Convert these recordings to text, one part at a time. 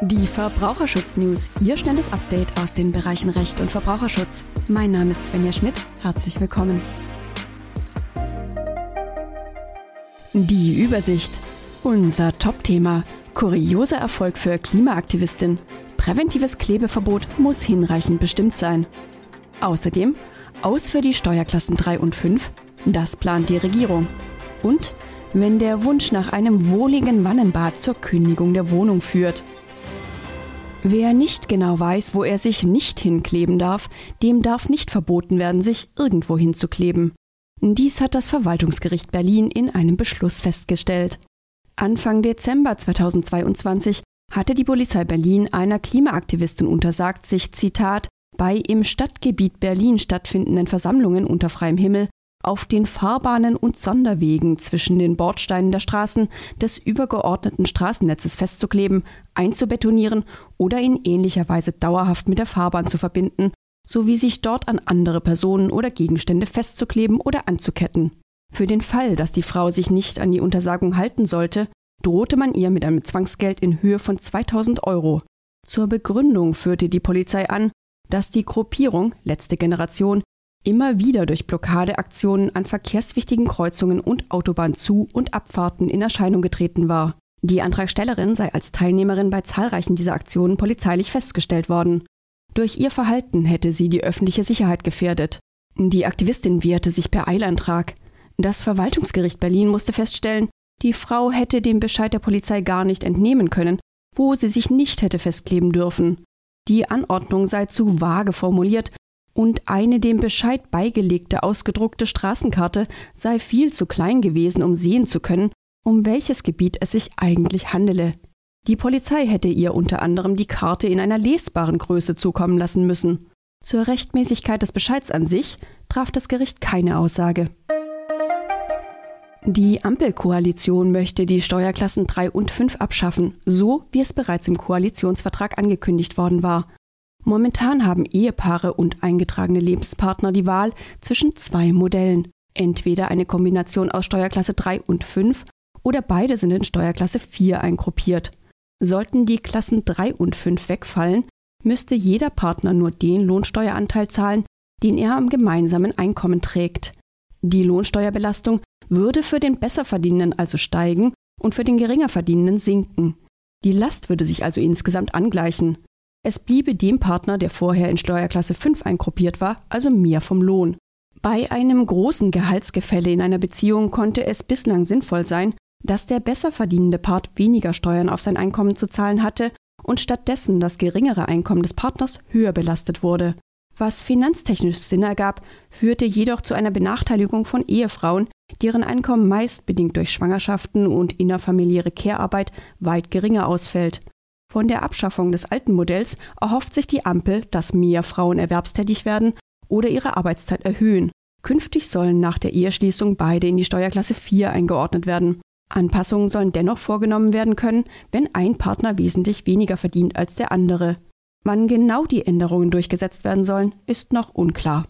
Die Verbraucherschutz-News, Ihr schnelles Update aus den Bereichen Recht und Verbraucherschutz. Mein Name ist Svenja Schmidt. Herzlich willkommen. Die Übersicht. Unser Top-Thema. Kurioser Erfolg für Klimaaktivistin. Präventives Klebeverbot muss hinreichend bestimmt sein. Außerdem aus für die Steuerklassen 3 und 5. Das plant die Regierung. Und wenn der Wunsch nach einem wohligen Wannenbad zur Kündigung der Wohnung führt. Wer nicht genau weiß, wo er sich nicht hinkleben darf, dem darf nicht verboten werden, sich irgendwo hinzukleben. Dies hat das Verwaltungsgericht Berlin in einem Beschluss festgestellt. Anfang Dezember 2022 hatte die Polizei Berlin einer Klimaaktivistin untersagt, sich Zitat bei im Stadtgebiet Berlin stattfindenden Versammlungen unter freiem Himmel auf den Fahrbahnen und Sonderwegen zwischen den Bordsteinen der Straßen des übergeordneten Straßennetzes festzukleben, einzubetonieren oder in ähnlicher Weise dauerhaft mit der Fahrbahn zu verbinden, sowie sich dort an andere Personen oder Gegenstände festzukleben oder anzuketten. Für den Fall, dass die Frau sich nicht an die Untersagung halten sollte, drohte man ihr mit einem Zwangsgeld in Höhe von 2000 Euro. Zur Begründung führte die Polizei an, dass die Gruppierung letzte Generation immer wieder durch Blockadeaktionen an verkehrswichtigen Kreuzungen und Autobahnzu- und Abfahrten in Erscheinung getreten war. Die Antragstellerin sei als Teilnehmerin bei zahlreichen dieser Aktionen polizeilich festgestellt worden. Durch ihr Verhalten hätte sie die öffentliche Sicherheit gefährdet. Die Aktivistin wehrte sich per Eilantrag. Das Verwaltungsgericht Berlin musste feststellen, die Frau hätte dem Bescheid der Polizei gar nicht entnehmen können, wo sie sich nicht hätte festkleben dürfen. Die Anordnung sei zu vage formuliert und eine dem Bescheid beigelegte ausgedruckte Straßenkarte sei viel zu klein gewesen, um sehen zu können, um welches Gebiet es sich eigentlich handele. Die Polizei hätte ihr unter anderem die Karte in einer lesbaren Größe zukommen lassen müssen. Zur Rechtmäßigkeit des Bescheids an sich traf das Gericht keine Aussage. Die Ampelkoalition möchte die Steuerklassen 3 und 5 abschaffen, so wie es bereits im Koalitionsvertrag angekündigt worden war. Momentan haben Ehepaare und eingetragene Lebenspartner die Wahl zwischen zwei Modellen. Entweder eine Kombination aus Steuerklasse 3 und 5 oder beide sind in Steuerklasse 4 eingruppiert. Sollten die Klassen 3 und 5 wegfallen, müsste jeder Partner nur den Lohnsteueranteil zahlen, den er am gemeinsamen Einkommen trägt. Die Lohnsteuerbelastung würde für den Besserverdienenden also steigen und für den Geringerverdienenden sinken. Die Last würde sich also insgesamt angleichen. Es bliebe dem Partner, der vorher in Steuerklasse 5 eingruppiert war, also mehr vom Lohn. Bei einem großen Gehaltsgefälle in einer Beziehung konnte es bislang sinnvoll sein, dass der besser verdienende Part weniger Steuern auf sein Einkommen zu zahlen hatte und stattdessen das geringere Einkommen des Partners höher belastet wurde. Was finanztechnisch Sinn ergab, führte jedoch zu einer Benachteiligung von Ehefrauen, deren Einkommen meist bedingt durch Schwangerschaften und innerfamiliäre Care-Arbeit weit geringer ausfällt. Von der Abschaffung des alten Modells erhofft sich die Ampel, dass mehr Frauen erwerbstätig werden oder ihre Arbeitszeit erhöhen. Künftig sollen nach der Eheschließung beide in die Steuerklasse 4 eingeordnet werden. Anpassungen sollen dennoch vorgenommen werden können, wenn ein Partner wesentlich weniger verdient als der andere. Wann genau die Änderungen durchgesetzt werden sollen, ist noch unklar.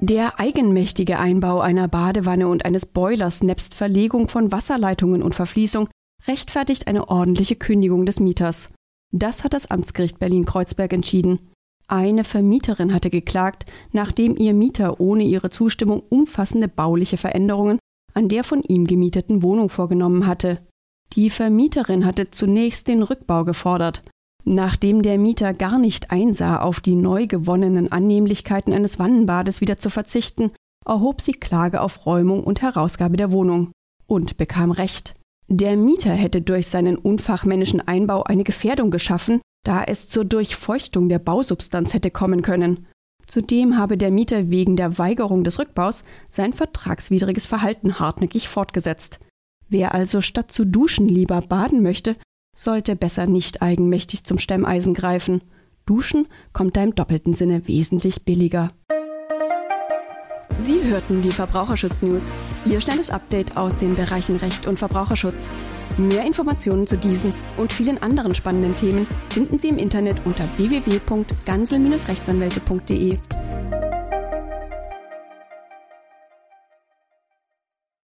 Der eigenmächtige Einbau einer Badewanne und eines Boilers nebst Verlegung von Wasserleitungen und Verfließung rechtfertigt eine ordentliche Kündigung des Mieters. Das hat das Amtsgericht Berlin-Kreuzberg entschieden. Eine Vermieterin hatte geklagt, nachdem ihr Mieter ohne ihre Zustimmung umfassende bauliche Veränderungen an der von ihm gemieteten Wohnung vorgenommen hatte. Die Vermieterin hatte zunächst den Rückbau gefordert. Nachdem der Mieter gar nicht einsah, auf die neu gewonnenen Annehmlichkeiten eines Wannenbades wieder zu verzichten, erhob sie Klage auf Räumung und Herausgabe der Wohnung und bekam Recht. Der Mieter hätte durch seinen unfachmännischen Einbau eine Gefährdung geschaffen, da es zur Durchfeuchtung der Bausubstanz hätte kommen können. Zudem habe der Mieter wegen der Weigerung des Rückbaus sein vertragswidriges Verhalten hartnäckig fortgesetzt. Wer also statt zu duschen lieber baden möchte, sollte besser nicht eigenmächtig zum Stemmeisen greifen. Duschen kommt da im doppelten Sinne wesentlich billiger. Sie hörten die Verbraucherschutz-News, Ihr schnelles Update aus den Bereichen Recht und Verbraucherschutz. Mehr Informationen zu diesen und vielen anderen spannenden Themen finden Sie im Internet unter www.gansel-rechtsanwälte.de.